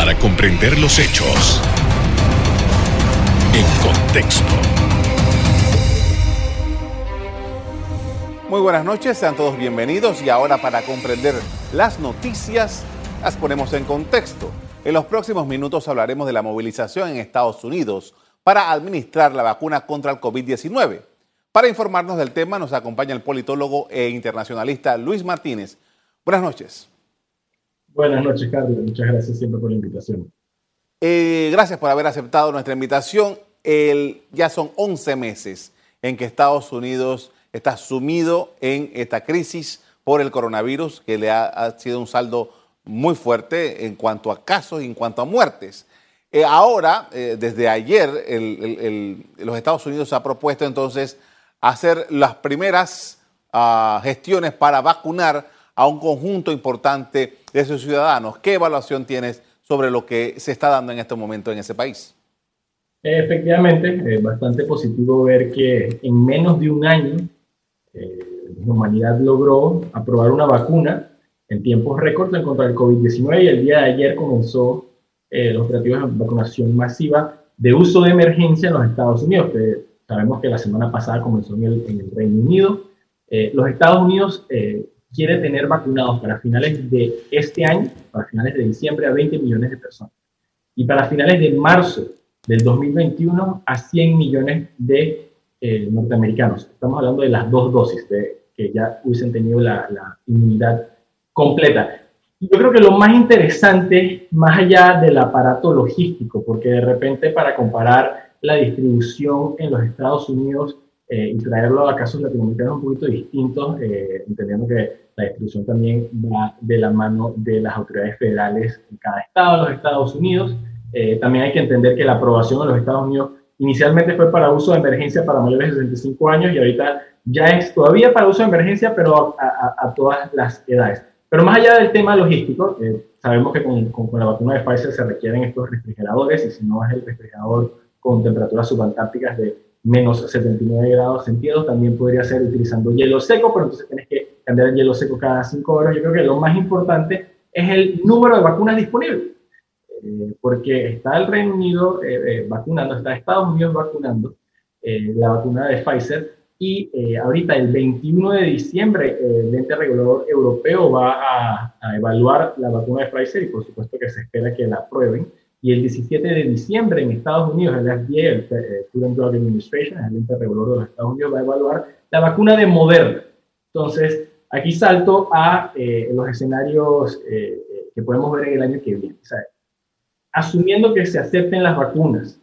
para comprender los hechos en contexto. Muy buenas noches, sean todos bienvenidos y ahora para comprender las noticias las ponemos en contexto. En los próximos minutos hablaremos de la movilización en Estados Unidos para administrar la vacuna contra el COVID-19. Para informarnos del tema nos acompaña el politólogo e internacionalista Luis Martínez. Buenas noches. Buenas noches, Carlos. Muchas gracias siempre por la invitación. Eh, gracias por haber aceptado nuestra invitación. Ya son 11 meses en que Estados Unidos está sumido en esta crisis por el coronavirus, que le ha, sido un saldo muy fuerte en cuanto a casos y en cuanto a muertes. Eh, ahora, eh, desde ayer, los Estados Unidos ha propuesto entonces hacer las primeras ah, gestiones para vacunar a un conjunto importante de sus ciudadanos. ¿Qué evaluación tienes sobre lo que se está dando en este momento en ese país? Efectivamente, es bastante positivo ver que en menos de un año eh, la humanidad logró aprobar una vacuna en tiempos récords en contra del COVID-19 y el día de ayer comenzó eh, los operativos de vacunación masiva de uso de emergencia en los Estados Unidos, que sabemos que la semana pasada comenzó en el, Reino Unido. Eh, los Estados Unidos eh, quiere tener vacunados para finales de este año, para finales de diciembre, a 20 millones de personas. Y para finales de marzo del 2021, a 100 millones de eh, norteamericanos. Estamos hablando de las dos dosis, de que ya hubiesen tenido la, la inmunidad completa. Yo creo que lo más interesante, más allá del aparato logístico, porque de repente para comparar la distribución en los Estados Unidos eh, y traerlo a casos latinoamericanos un poquito distintos, eh, entendiendo que la distribución también va de la mano de las autoridades federales en cada estado de los Estados Unidos. Eh, también hay que entender que la aprobación en los Estados Unidos inicialmente fue para uso de emergencia para mayores de 65 años y ahorita ya es todavía para uso de emergencia, pero a, a todas las edades. Pero más allá del tema logístico, eh, sabemos que con, con, la vacuna de Pfizer se requieren estos refrigeradores y si no es el refrigerador con temperaturas subantárticas de menos 79 grados centígrados, también podría ser utilizando hielo seco, pero entonces tienes que cambiar el hielo seco cada 5 horas. Yo creo que lo más importante es el número de vacunas disponibles, eh, porque está el Reino Unido eh, vacunando, está Estados Unidos vacunando la vacuna de Pfizer, y eh, ahorita, el 21 de diciembre, el ente regulador europeo va a, evaluar la vacuna de Pfizer y por supuesto que se espera que la aprueben. Y el 17 de diciembre en Estados Unidos, el FDA, el eh, Food and Drug Administration, el ente regulador de los Estados Unidos, va a evaluar la vacuna de Moderna. Entonces, aquí salto a eh, los escenarios que podemos ver en el año que viene. O sea, asumiendo que se acepten las vacunas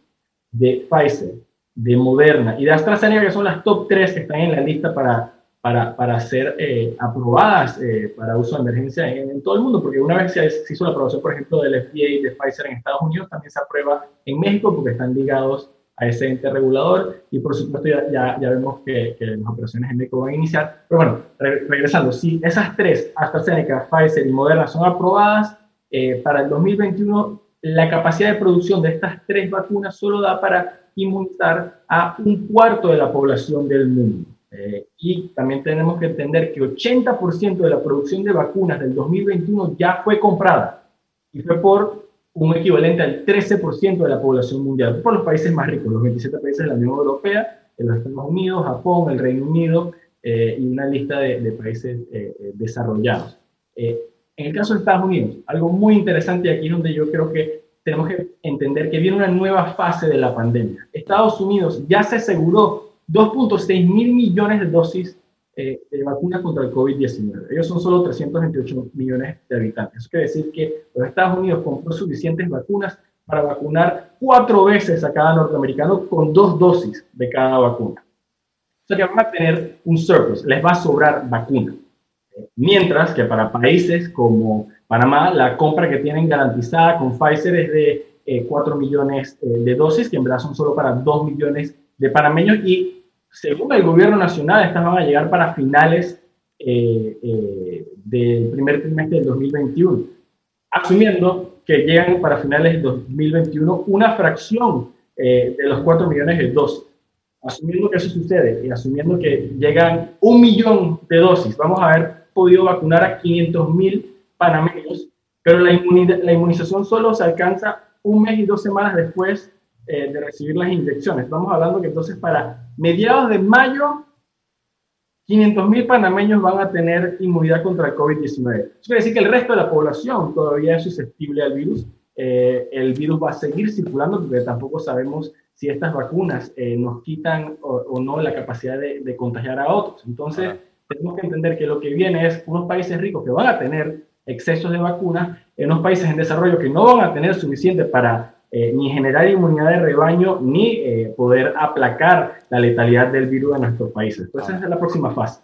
de Pfizer, de Moderna y de AstraZeneca, que son las top tres que están en la lista para, para, para ser eh, aprobadas eh, para uso de emergencia en, todo el mundo, porque una vez se, hizo la aprobación, por ejemplo, del FDA de Pfizer en Estados Unidos, también se aprueba en México porque están ligados a ese ente regulador y por supuesto ya, ya, vemos que, las operaciones en México van a iniciar. Pero bueno, regresando, si esas tres, AstraZeneca, Pfizer y Moderna, son aprobadas, eh, para el 2021 la capacidad de producción de estas tres vacunas solo da para inmunizar a un cuarto de la población del mundo. Eh, y también tenemos que entender que 80% de la producción de vacunas del 2021 ya fue comprada y fue por un equivalente al 13% de la población mundial, por los países más ricos, los 27 países de la Unión Europea, los Estados Unidos, Japón, el Reino Unido eh, y una lista de, países eh, desarrollados. en el caso de Estados Unidos, algo muy interesante aquí donde yo creo que tenemos que entender que viene una nueva fase de la pandemia. Estados Unidos ya se aseguró 2.6 mil millones de dosis eh, de vacunas contra el COVID-19. Ellos son solo 328 millones de habitantes. Eso quiere decir que los Estados Unidos compró suficientes vacunas para vacunar cuatro veces a cada norteamericano con dos dosis de cada vacuna. O sea que van a tener un surplus, les va a sobrar vacuna. Mientras que para países como Panamá, la compra que tienen garantizada con Pfizer es de 4 eh, millones eh, de dosis, que en verdad son solo para 2 millones de panameños. Y según el gobierno nacional, estas van a llegar para finales eh, del primer trimestre del 2021, asumiendo que llegan para finales del 2021 una fracción de los 4 millones de dosis. Asumiendo que eso sucede y asumiendo que llegan un millón de dosis, vamos a haber podido vacunar a 500 mil panameños, pero la, la inmunización solo se alcanza un mes y dos semanas después eh, de recibir las inyecciones. Estamos hablando que entonces para mediados de mayo 500.000 panameños van a tener inmunidad contra el COVID-19. Eso quiere decir que el resto de la población todavía es susceptible al virus. Eh, el virus va a seguir circulando porque tampoco sabemos si estas vacunas eh, nos quitan o, no la capacidad de, contagiar a otros. Entonces, tenemos que entender que lo que viene es unos países ricos que van a tener excesos de vacunas, en unos países en desarrollo que no van a tener suficiente para eh, ni generar inmunidad de rebaño, ni eh, poder aplacar la letalidad del virus en nuestros países. Entonces, esa es la próxima fase.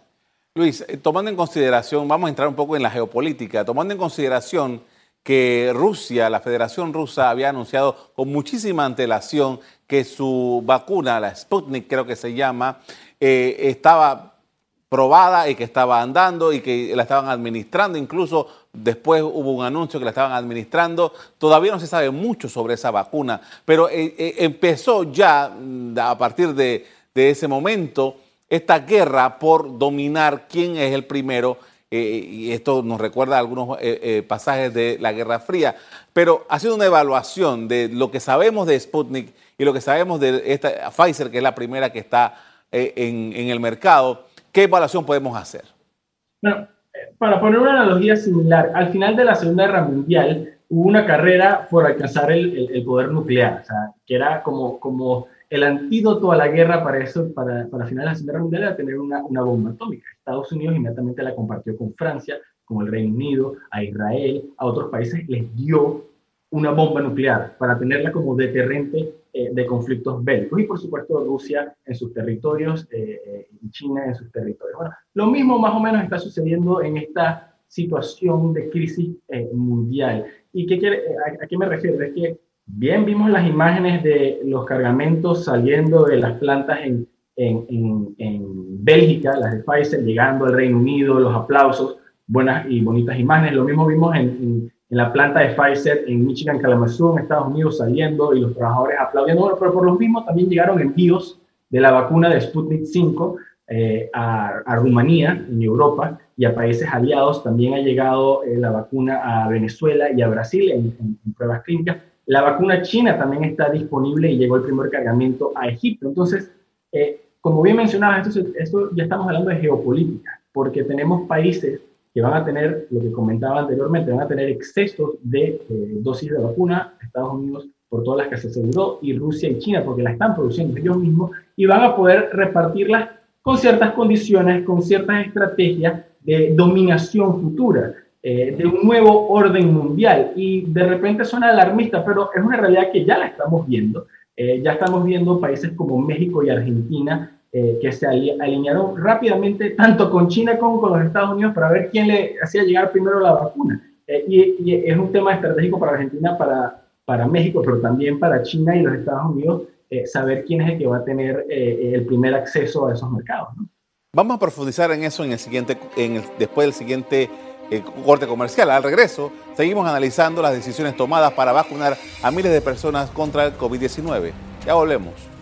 Luis, eh, tomando en consideración, vamos a entrar un poco en la geopolítica, tomando en consideración que Rusia, la Federación Rusa, había anunciado con muchísima antelación que su vacuna, la Sputnik creo que se llama, estaba probada y que estaba andando y que la estaban administrando. Incluso después hubo un anuncio que la estaban administrando. Todavía no se sabe mucho sobre esa vacuna, pero eh, eh, empezó ya mm, a partir de, ese momento esta guerra por dominar quién es el primero. Eh, y esto nos recuerda a algunos pasajes de la Guerra Fría, pero ha sido una evaluación de lo que sabemos de Sputnik y lo que sabemos de esta Pfizer, que es la primera que está en, en el mercado ¿Qué evaluación podemos hacer? Bueno, para poner una analogía similar, al final de la Segunda Guerra Mundial hubo una carrera por alcanzar el, poder nuclear, o sea, que era como, el antídoto a la guerra para eso, para, final de la Segunda Guerra Mundial, era tener una bomba atómica. Estados Unidos inmediatamente la compartió con Francia, con el Reino Unido, a Israel, a otros países, les dio una bomba nuclear para tenerla como deterrente eh, de conflictos bélicos y por supuesto Rusia en sus territorios eh, eh, y China en sus territorios. Bueno, lo mismo más o menos está sucediendo en esta situación de crisis mundial. ¿Y qué quiere, a, qué me refiero? Es que bien vimos las imágenes de los cargamentos saliendo de las plantas en, en, en, Bélgica, las de Pfizer, llegando al Reino Unido, los aplausos, buenas y bonitas imágenes. Lo mismo vimos en, en la planta de Pfizer en Michigan, Kalamazoo, en Estados Unidos, saliendo y los trabajadores aplaudiendo. pero por lo mismo también llegaron envíos de la vacuna de Sputnik 5 eh, a, Rumanía, en Europa, y a países aliados. También ha llegado eh, la vacuna a Venezuela y a Brasil en, pruebas clínicas. La vacuna china también está disponible y llegó el primer cargamento a Egipto. Entonces, eh, como bien mencionaba, esto, esto ya estamos hablando de geopolítica, porque tenemos países que van a tener, lo que comentaba anteriormente, van a tener excesos de eh, dosis de vacuna, Estados Unidos por todas las que se aseguró, y Rusia y China porque la están produciendo ellos mismos, y van a poder repartirlas con ciertas condiciones, con ciertas estrategias de dominación futura, eh, de un nuevo orden mundial. Y de repente suena alarmista, pero es una realidad que ya la estamos viendo. Eh, ya estamos viendo países como México y Argentina eh, que se alinearon rápidamente tanto con China como con los Estados Unidos para ver quién le hacía llegar primero la vacuna. Eh, y, es un tema estratégico para Argentina, para, para México, pero también para China y los Estados Unidos, eh, saber quién es el que va a tener el primer acceso a esos mercados. Vamos a profundizar en eso en el siguiente, en después del siguiente corte comercial. Al regreso, seguimos analizando las decisiones tomadas para vacunar a miles de personas contra el COVID-19. Ya volvemos.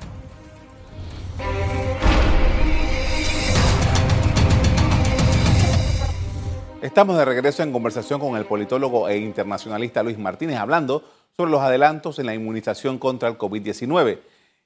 Estamos de regreso en conversación con el politólogo e internacionalista Luis Martínez, hablando sobre los adelantos en la inmunización contra el COVID-19.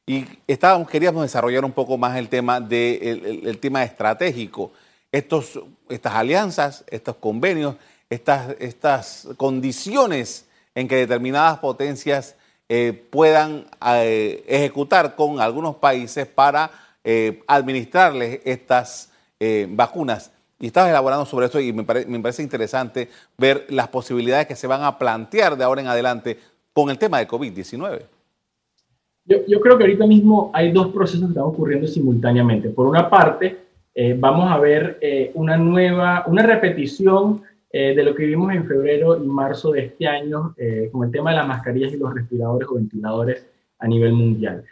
Y estábamos, queríamos desarrollar un poco más el tema, de, tema estratégico. Estos, estas alianzas, estos convenios, estas, estas condiciones en que determinadas potencias eh, puedan eh, ejecutar con algunos países para eh, administrarles estas vacunas. Y estabas elaborando sobre eso y me, parece interesante ver las posibilidades que se van a plantear de ahora en adelante con el tema de COVID-19. Yo, creo que ahorita mismo hay dos procesos que están ocurriendo simultáneamente. Por una parte, eh, vamos a ver eh, una nueva, una repetición eh, de lo que vimos en febrero y marzo de este año con el tema de las mascarillas y los respiradores o ventiladores a nivel mundial.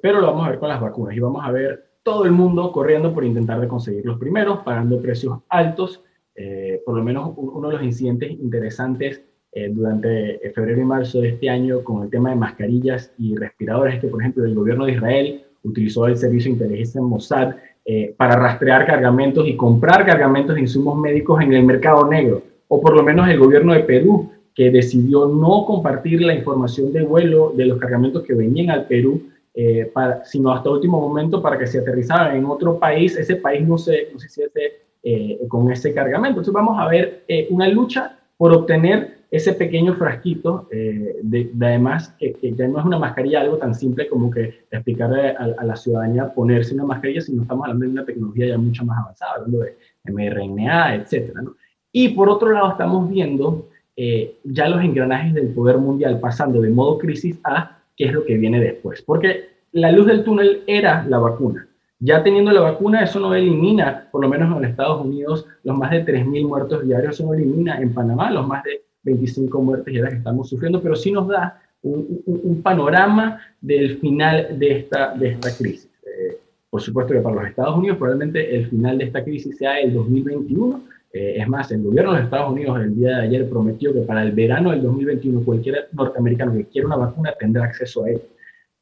pero lo vamos a ver con las vacunas y vamos a ver todo el mundo corriendo por intentar de conseguir los primeros, pagando precios altos. Eh, por lo menos uno de los incidentes interesantes eh, durante febrero y marzo de este año con el tema de mascarillas y respiradores es que, por ejemplo, el gobierno de Israel utilizó el servicio de inteligencia Mossad eh, para rastrear cargamentos y comprar cargamentos de insumos médicos en el mercado negro. O por lo menos el gobierno de Perú que decidió no compartir la información de vuelo de los cargamentos que venían al Perú, eh, para, sino hasta último momento para que se aterrizaran en otro país, ese país no se, no se siente eh, con ese cargamento. Entonces vamos a ver eh, una lucha por obtener ese pequeño frasquito, de, además que, ya no es una mascarilla algo tan simple como que explicarle a, la ciudadanía ponerse una mascarilla, sino estamos hablando de una tecnología ya mucho más avanzada, hablando de mRNA, etc. ¿no? Y por otro lado estamos viendo eh, ya los engranajes del poder mundial pasando de modo crisis a qué es lo que viene después. Porque la luz del túnel era la vacuna. Ya teniendo la vacuna, eso no elimina, por lo menos en Estados Unidos, los más de 3.000 muertos diarios, eso no elimina en Panamá los más de 25 muertes diarias que estamos sufriendo, pero sí nos da un, panorama del final de esta, de esta crisis. Eh, por supuesto que para los Estados Unidos probablemente el final de esta crisis sea el 2021, eh, es más, el gobierno de los Estados Unidos el día de ayer prometió que para el verano del 2021 cualquier norteamericano que quiera una vacuna tendrá acceso a ella.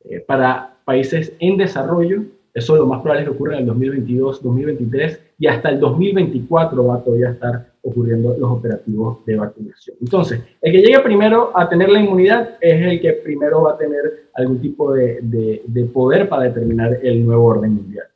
Eh, para países en desarrollo, eso lo más probable es que ocurra en el 2022, 2023 y hasta el 2024 va a todavía estar ocurriendo los operativos de vacunación. Entonces, el que llegue primero a tener la inmunidad es el que primero va a tener algún tipo de, de, poder para determinar el nuevo orden mundial.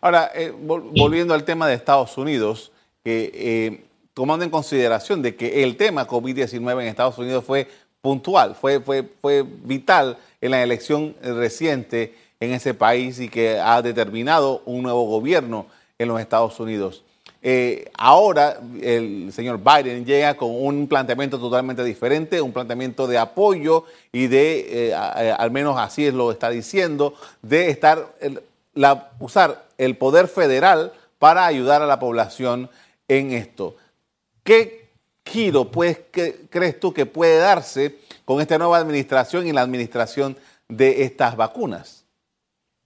Ahora, eh, volviendo al tema de Estados Unidos, eh, tomando en consideración de que el tema COVID-19 en Estados Unidos fue puntual, fue, fue, fue vital en la elección reciente en ese país y que ha determinado un nuevo gobierno en los Estados Unidos. Eh, ahora el señor Biden llega con un planteamiento totalmente diferente, un planteamiento de apoyo y de, eh, al menos así lo está diciendo, de estar, usar el poder federal para ayudar a la población en esto. ¿Qué giro crees tú que puede darse con esta nueva administración y la administración de estas vacunas?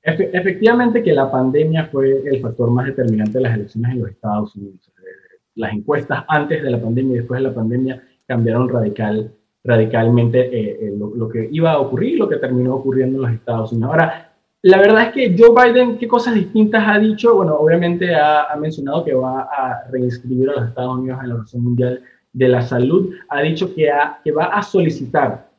Efectivamente que la pandemia fue el factor más determinante de las elecciones en los Estados Unidos. Eh, las encuestas antes de la pandemia y después de la pandemia cambiaron radical, radicalmente eh, eh, lo, lo, que iba a ocurrir y lo que terminó ocurriendo en los Estados Unidos. Ahora, la verdad es que Joe Biden, ¿qué cosas distintas ha dicho? Bueno, obviamente ha, mencionado que va a reinscribir a los Estados Unidos en la Organización Mundial de la Salud. Ha dicho que, que va a solicitar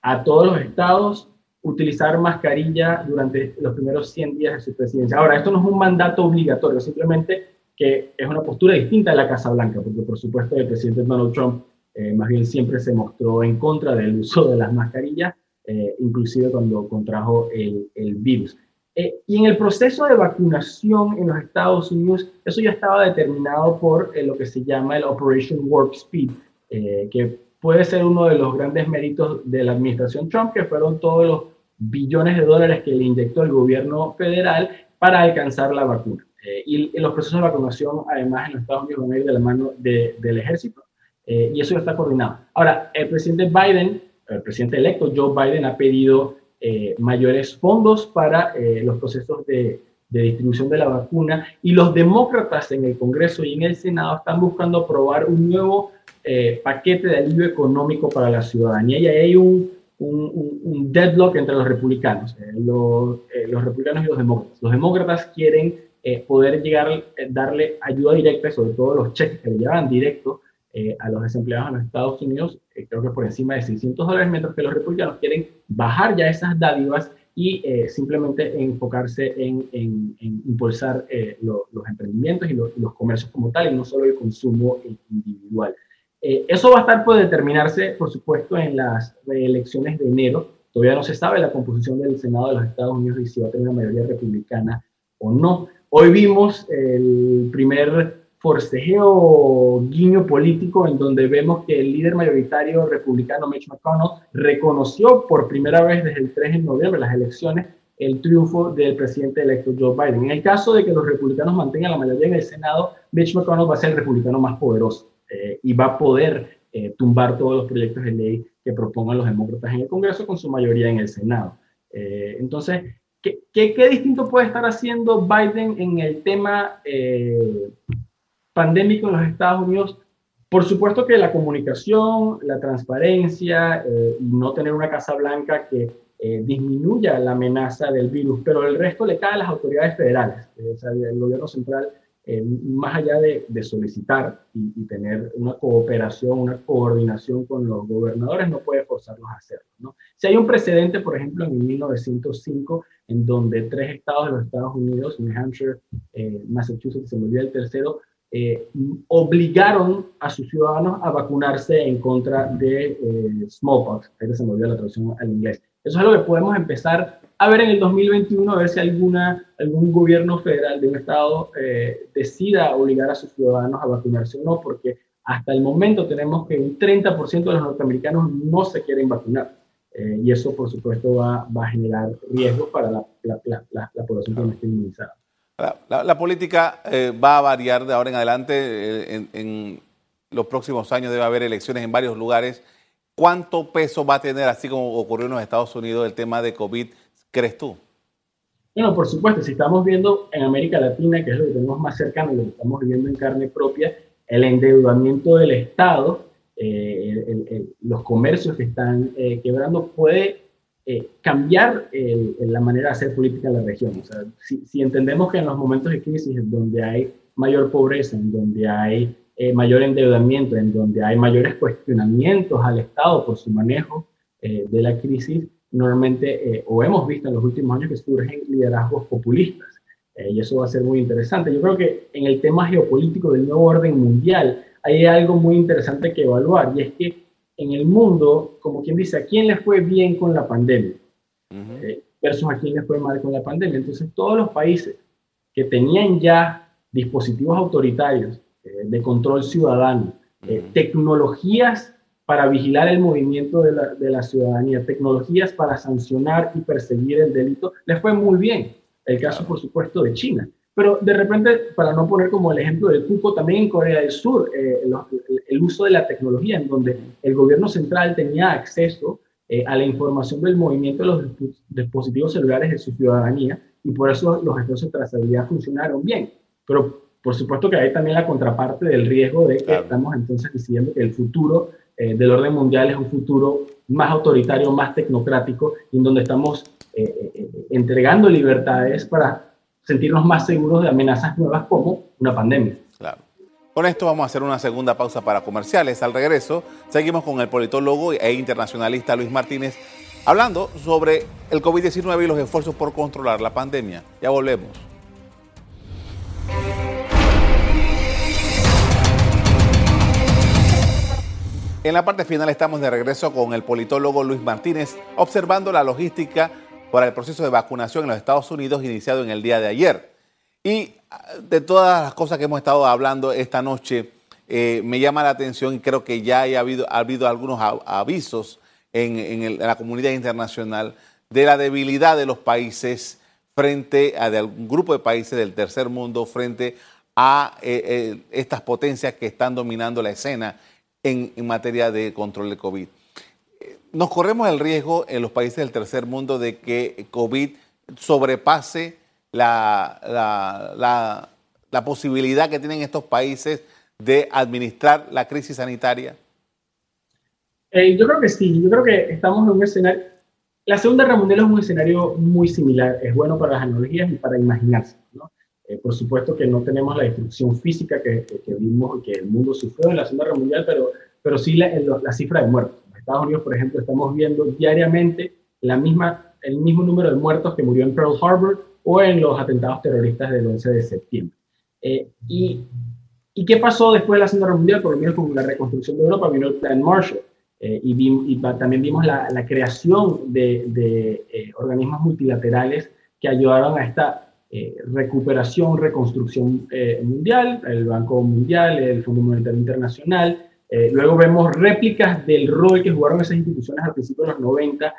a todos los estados utilizar mascarilla durante los primeros 100 días de su presidencia. Ahora, esto no es un mandato obligatorio, simplemente que es una postura distinta de la Casa Blanca, porque por supuesto el presidente Donald Trump eh, más bien siempre se mostró en contra del uso de las mascarillas eh, inclusive cuando contrajo el, el virus. Eh, y en el proceso de vacunación en los Estados Unidos, eso ya estaba determinado por eh, lo que se llama el Operation Warp Speed, que puede ser uno de los grandes méritos de la administración Trump, que fueron todos los billones de dólares que le inyectó el gobierno federal para alcanzar la vacuna. y, los procesos de vacunación, además, en los Estados Unidos van a ir de la mano del ejército, y eso ya está coordinado. Ahora, el presidente Biden el presidente electo Joe Biden ha pedido eh, mayores fondos para eh, los procesos de, distribución de la vacuna y los demócratas en el Congreso y en el Senado están buscando aprobar un nuevo eh, paquete de alivio económico para la ciudadanía y ahí hay un, un, deadlock entre los republicanos, los, los, republicanos y los demócratas. Los demócratas quieren poder llegar, darle ayuda directa, sobre todo los cheques que le llevan directo eh, a los desempleados en los Estados Unidos, eh, creo que por encima de 600 dólares, mientras que los republicanos quieren bajar ya esas dádivas y eh, simplemente enfocarse en, impulsar los emprendimientos y, los comercios como tal, y no solo el consumo individual. eso va a estar por determinarse, por supuesto, en las elecciones de enero. Todavía no se sabe la composición del Senado de los Estados Unidos y si va a tener una mayoría republicana o no. Hoy vimos el primer forcejeo guiño político en donde vemos que el líder mayoritario republicano Mitch McConnell reconoció por primera vez desde el 3 de noviembre las elecciones el triunfo del presidente electo Joe Biden. En el caso de que los republicanos mantengan la mayoría en el Senado, Mitch McConnell va a ser el republicano más poderoso eh, y va a poder eh, tumbar todos los proyectos de ley que propongan los demócratas en el Congreso con su mayoría en el Senado. Eh, entonces, ¿qué, ¿qué, distinto puede estar haciendo Biden en el tema pandémico en los Estados Unidos, por supuesto que la comunicación, la transparencia, eh, no tener una Casa Blanca que eh, disminuya la amenaza del virus, pero el resto le cae a las autoridades federales. Eh, el gobierno central eh, más allá de, solicitar y, tener una cooperación, una coordinación con los gobernadores, no puede forzarlos a hacerlo. ¿no? Si hay un precedente, por ejemplo, en 1905, en donde tres estados de los Estados Unidos, New Hampshire, eh, Massachusetts, se me el tercero, eh, obligaron a sus ciudadanos a vacunarse en contra de smallpox, ahí se me olvidó la traducción al inglés. Eso es algo que podemos empezar a ver en el 2021, a ver si alguna, algún gobierno federal de un estado eh, decida obligar a sus ciudadanos a vacunarse o no, porque hasta el momento tenemos que un 30% de los norteamericanos no se quieren vacunar. Eh, y eso, por supuesto, va, va a generar riesgos para la, la, la, la población que no esté inmunizada. La, política eh, va a variar de ahora en adelante. En, en los próximos años debe haber elecciones en varios lugares. ¿Cuánto peso va a tener, así como ocurrió en los Estados Unidos, el tema de COVID crees tú? Bueno, por supuesto, si estamos viendo en América Latina, que es lo que tenemos más cercano, lo que estamos viviendo en carne propia, el endeudamiento del Estado, eh, los comercios que están eh, quebrando, puede eh, cambiar la manera de hacer política en la región. O sea, si, si, entendemos que en los momentos de crisis, donde hay mayor pobreza, en donde hay mayor endeudamiento, en donde hay mayores cuestionamientos al Estado por su manejo de la crisis, normalmente, eh, o hemos visto en los últimos años que surgen liderazgos populistas. Eh, y eso va a ser muy interesante. Yo creo que en el tema geopolítico del nuevo orden mundial hay algo muy interesante que evaluar, y es que en el mundo, como quien dice, ¿a quién le fue bien con la pandemia? Eh, versus a quién le fue mal con la pandemia. Entonces, todos los países que tenían ya dispositivos autoritarios de control ciudadano, tecnologías para vigilar el movimiento de la, de la, ciudadanía, tecnologías para sancionar y perseguir el delito, les fue muy bien. El caso, por supuesto, de China. Pero de repente, para no poner como el ejemplo del cupo, también en Corea del Sur, eh, el, uso de la tecnología, en donde el gobierno central tenía acceso eh, a la información del movimiento de los dispositivos celulares de su ciudadanía, y por eso los esfuerzos de trazabilidad funcionaron bien. Pero por supuesto que hay también la contraparte del riesgo de que estamos entonces diciendo que el futuro eh, del orden mundial es un futuro más autoritario, más tecnocrático, en donde estamos eh, eh, entregando libertades para sentirnos más seguros de amenazas nuevas como una pandemia. Claro. Con esto vamos a hacer una segunda pausa para comerciales. Al regreso, seguimos con el politólogo e internacionalista Luis Martínez hablando sobre el COVID-19 y los esfuerzos por controlar la pandemia. Ya volvemos. En la parte final estamos de regreso con el politólogo Luis Martínez observando la logística para el proceso de vacunación en los Estados Unidos iniciado en el día de ayer. Y ah, de todas las cosas que hemos estado hablando esta noche, eh, me llama la atención y creo que ya ha habido, ha habido algunos avisos en, la comunidad internacional de la debilidad de los países frente a de algún grupo de países del tercer mundo frente a eh, eh, estas potencias que están dominando la escena en, materia de control de COVID. Nos corremos el riesgo en los países del tercer mundo de que COVID sobrepase la, la, posibilidad que tienen estos países de administrar la crisis sanitaria? Eh, yo creo que sí, yo creo que estamos en un escenario, la Segunda Guerra Mundial es un escenario muy similar, es bueno para las analogías y para imaginarse. ¿no? Eh, por supuesto que no tenemos la destrucción física que, que, vimos que el mundo sufrió en la Segunda Guerra Mundial, pero, pero sí la, la, cifra de muertos. Estados Unidos, por ejemplo, estamos viendo diariamente la misma, el mismo número de muertos que murió en Pearl Harbor o en los atentados terroristas del 11 de septiembre. Eh, y, y, qué pasó después de la Segunda Guerra Mundial? Por lo menos con la reconstrucción de Europa vino el Plan Marshall. Eh, y, y, también vimos la, la creación de, de organismos multilaterales que ayudaron a esta eh, recuperación, reconstrucción eh, mundial, el Banco Mundial, el Fondo Monetario Internacional. Eh, luego vemos réplicas del rol que jugaron esas instituciones al principio de los 90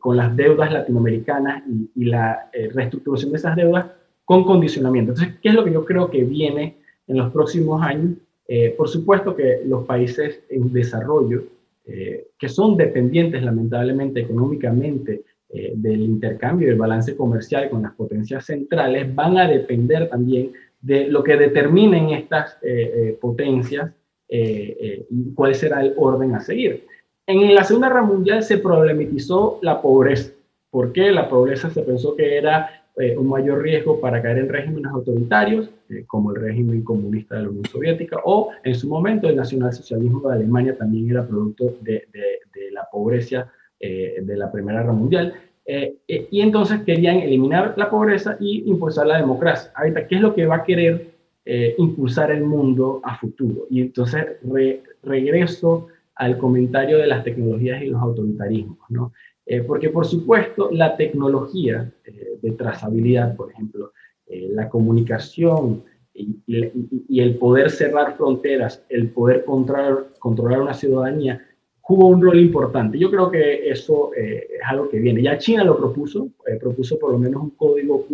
con las deudas latinoamericanas y, la reestructuración de esas deudas con condicionamiento. Entonces, ¿qué es lo que yo creo que viene en los próximos años? por supuesto que los países en desarrollo, que son dependientes lamentablemente económicamente eh, del intercambio y del balance comercial con las potencias centrales van a depender también de lo que determinen estas eh, eh, y cuál será el orden a seguir. En la Segunda Guerra Mundial se problematizó la pobreza. ¿Por qué? La pobreza se pensó que era eh, un mayor riesgo para caer en regímenes autoritarios, eh, como el régimen comunista de la Unión Soviética, o en su momento el nacionalsocialismo de Alemania también era producto de, la pobreza eh, de la Primera Guerra Mundial. y entonces querían eliminar la pobreza y impulsar la democracia. Ahorita, ¿qué es lo que va a querer impulsar el mundo a futuro? Y entonces regreso al comentario de las tecnologías y los autoritarismos, ¿no? Eh, porque por supuesto la tecnología eh, de trazabilidad, por ejemplo, eh, la comunicación y, el poder cerrar fronteras, el poder controlar, controlar una ciudadanía, jugó un rol importante. Yo creo que eso es algo que viene. Ya China lo propuso, propuso por lo menos un código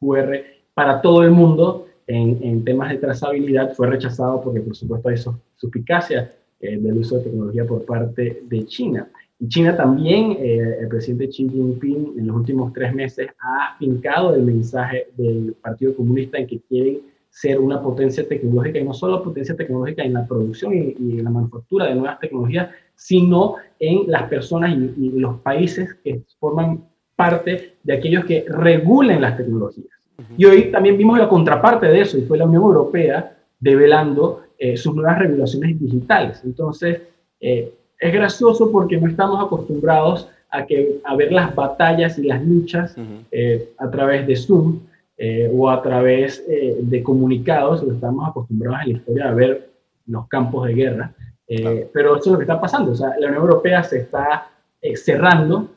QR para todo el mundo en, en, temas de trazabilidad. Fue rechazado porque por supuesto hay suspicacia del uso de tecnología por parte de China. Y China también, eh, el presidente Xi Jinping en los últimos tres meses ha afincado el mensaje del Partido Comunista en que quieren ser una potencia tecnológica y no solo potencia tecnológica en la producción y, en la manufactura de nuevas tecnologías, sino en las personas y, los países que forman parte de aquellos que regulen las tecnologías. Y hoy también vimos la contraparte de eso, y fue la Unión Europea develando eh, sus nuevas regulaciones digitales. Entonces, eh, es gracioso porque no estamos acostumbrados a, que, a ver las batallas y las luchas eh, a través de Zoom o a través de comunicados, estamos acostumbrados en la historia a ver los campos de guerra. Pero eso es lo que está pasando. O sea, la Unión Europea se está cerrando,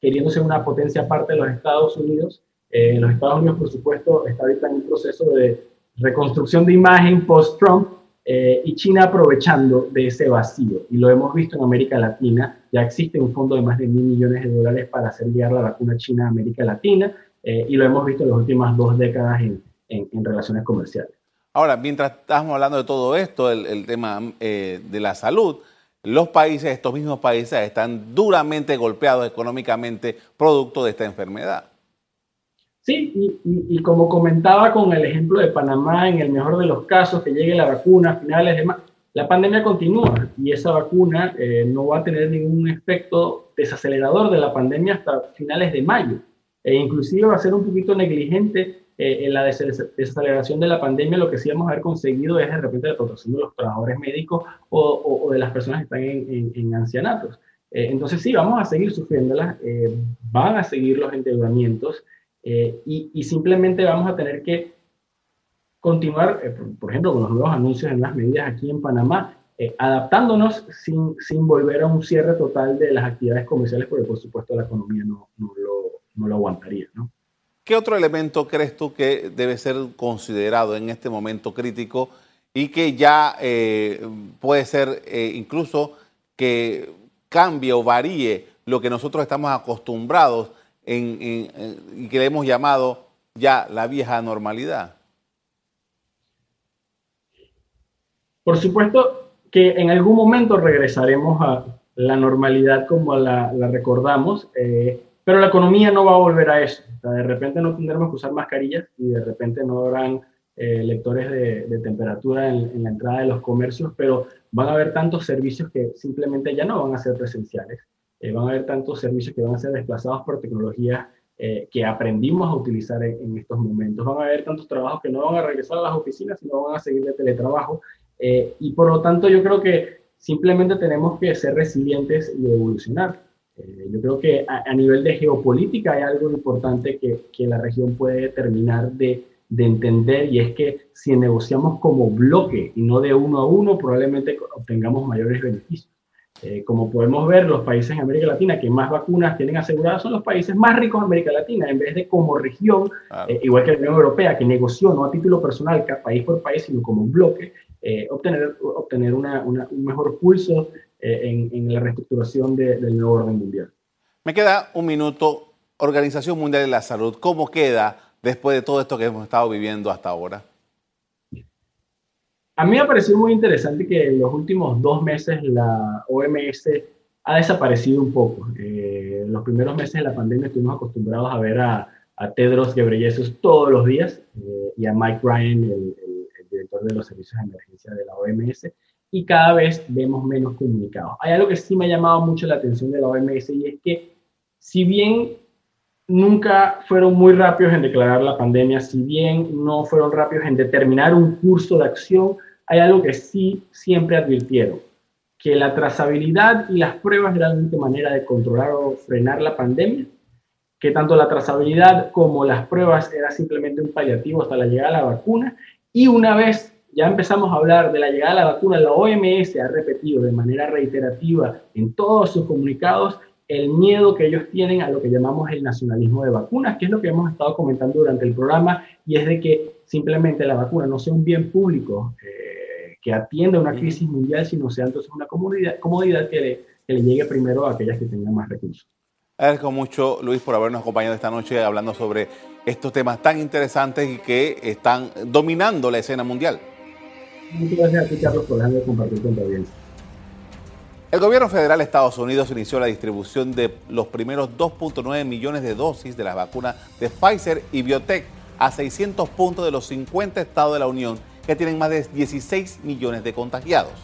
queriendo ser una potencia aparte de los Estados Unidos. Los Estados Unidos, por supuesto, está ahorita en un proceso de reconstrucción de imagen post-Trump, eh, y China aprovechando de ese vacío. Y lo hemos visto en América Latina. Ya existe un fondo de más de mil millones de dólares para hacer llegar la vacuna china a América Latina. Eh, y lo hemos visto en las últimas dos décadas en, en, relaciones comerciales. Ahora, mientras estamos hablando de todo esto, el, el tema eh, de la salud, los países, estos mismos países, están duramente golpeados económicamente producto de esta enfermedad. Sí, y, como comentaba con el ejemplo de Panamá, en el mejor de los casos, que llegue la vacuna a finales de mayo, la pandemia continúa y esa vacuna eh, no va a tener ningún efecto desacelerador de la pandemia hasta finales de mayo. E inclusive va a ser un poquito negligente eh, en la desaceleración de la pandemia. Lo que sí vamos a haber conseguido es de repente la protección de los trabajadores médicos o, de las personas que están en, ancianatos. Eh, entonces sí, vamos a seguir sufriéndolas, van a seguir los endeudamientos. Eh, y, simplemente vamos a tener que continuar, eh, por, ejemplo, con los nuevos anuncios en las medidas aquí en Panamá, eh, adaptándonos sin, sin, volver a un cierre total de las actividades comerciales, porque por supuesto la economía no, no, lo, no lo, aguantaría. ¿no? ¿Qué otro elemento crees tú que debe ser considerado en este momento crítico y que ya puede ser incluso que cambie o varíe lo que nosotros estamos acostumbrados y que le hemos llamado ya la vieja normalidad? Por supuesto que en algún momento regresaremos a la normalidad como la, recordamos, eh, pero la economía no va a volver a eso. de repente no tendremos que usar mascarillas y de repente no habrán eh, lectores de, temperatura en, en, la entrada de los comercios, pero van a haber tantos servicios que simplemente ya no van a ser presenciales. Eh, van a haber tantos servicios que van a ser desplazados por tecnologías eh, que aprendimos a utilizar en, estos momentos. Van a haber tantos trabajos que no van a regresar a las oficinas, sino van a seguir de teletrabajo. Eh, y por lo tanto yo creo que simplemente tenemos que ser resilientes y evolucionar. yo creo que a, nivel de geopolítica hay algo importante que, que la región puede terminar de, de entender y es que si negociamos como bloque y no de uno a uno, probablemente obtengamos mayores beneficios. Eh, como podemos ver, los países en América Latina que más vacunas tienen aseguradas son los países más ricos de América Latina, en vez de como región, eh, igual que la Unión Europea, que negoció no a título personal, país por país, sino como un bloque, eh, obtener, obtener una, un mejor pulso en, en, la reestructuración del nuevo orden mundial. Me queda un minuto. Organización Mundial de la Salud, ¿cómo queda después de todo esto que hemos estado viviendo hasta ahora? A mí me ha parecido muy interesante que en los últimos dos meses la OMS ha desaparecido un poco. Eh, los primeros meses de la pandemia estuvimos acostumbrados a ver a, Tedros Ghebreyesus todos los días eh, y a Mike Ryan, el, director de los servicios de emergencia de la OMS, y cada vez vemos menos comunicados. Hay algo que sí me ha llamado mucho la atención de la OMS y es que si bien nunca fueron muy rápidos en declarar la pandemia, si bien no fueron rápidos en determinar un curso de acción, hay algo que sí siempre advirtieron, que la trazabilidad y las pruebas eran la única manera de controlar o frenar la pandemia, que tanto la trazabilidad como las pruebas era simplemente un paliativo hasta la llegada de la vacuna, y una vez ya empezamos a hablar de la llegada de la vacuna, la OMS ha repetido de manera reiterativa en todos sus comunicados el miedo que ellos tienen a lo que llamamos el nacionalismo de vacunas, que es lo que hemos estado comentando durante el programa, y es de que simplemente la vacuna no sea un bien público eh, que atienda una crisis mundial, sino sea entonces una comodidad, comodidad que, le, que le llegue primero a aquellas que tengan más recursos. Agradezco mucho, Luis, por habernos acompañado esta noche hablando sobre estos temas tan interesantes y que están dominando la escena mundial. Muchas gracias a ti, Carlos, por dejarme compartir con tu audiencia. El gobierno federal de Estados Unidos inició la distribución de los primeros 2.9 millones de dosis de la vacuna de Pfizer y Biotech a 600 puntos de los 50 estados de la Unión que tienen más de 16 millones de contagiados.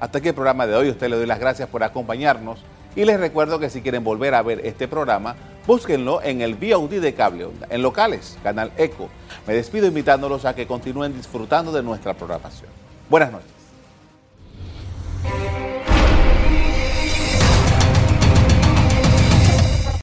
Hasta aquí el programa de hoy. Usted le doy las gracias por acompañarnos y les recuerdo que si quieren volver a ver este programa, búsquenlo en el VOD de Cable en locales, Canal Eco. Me despido invitándolos a que continúen disfrutando de nuestra programación. Buenas noches.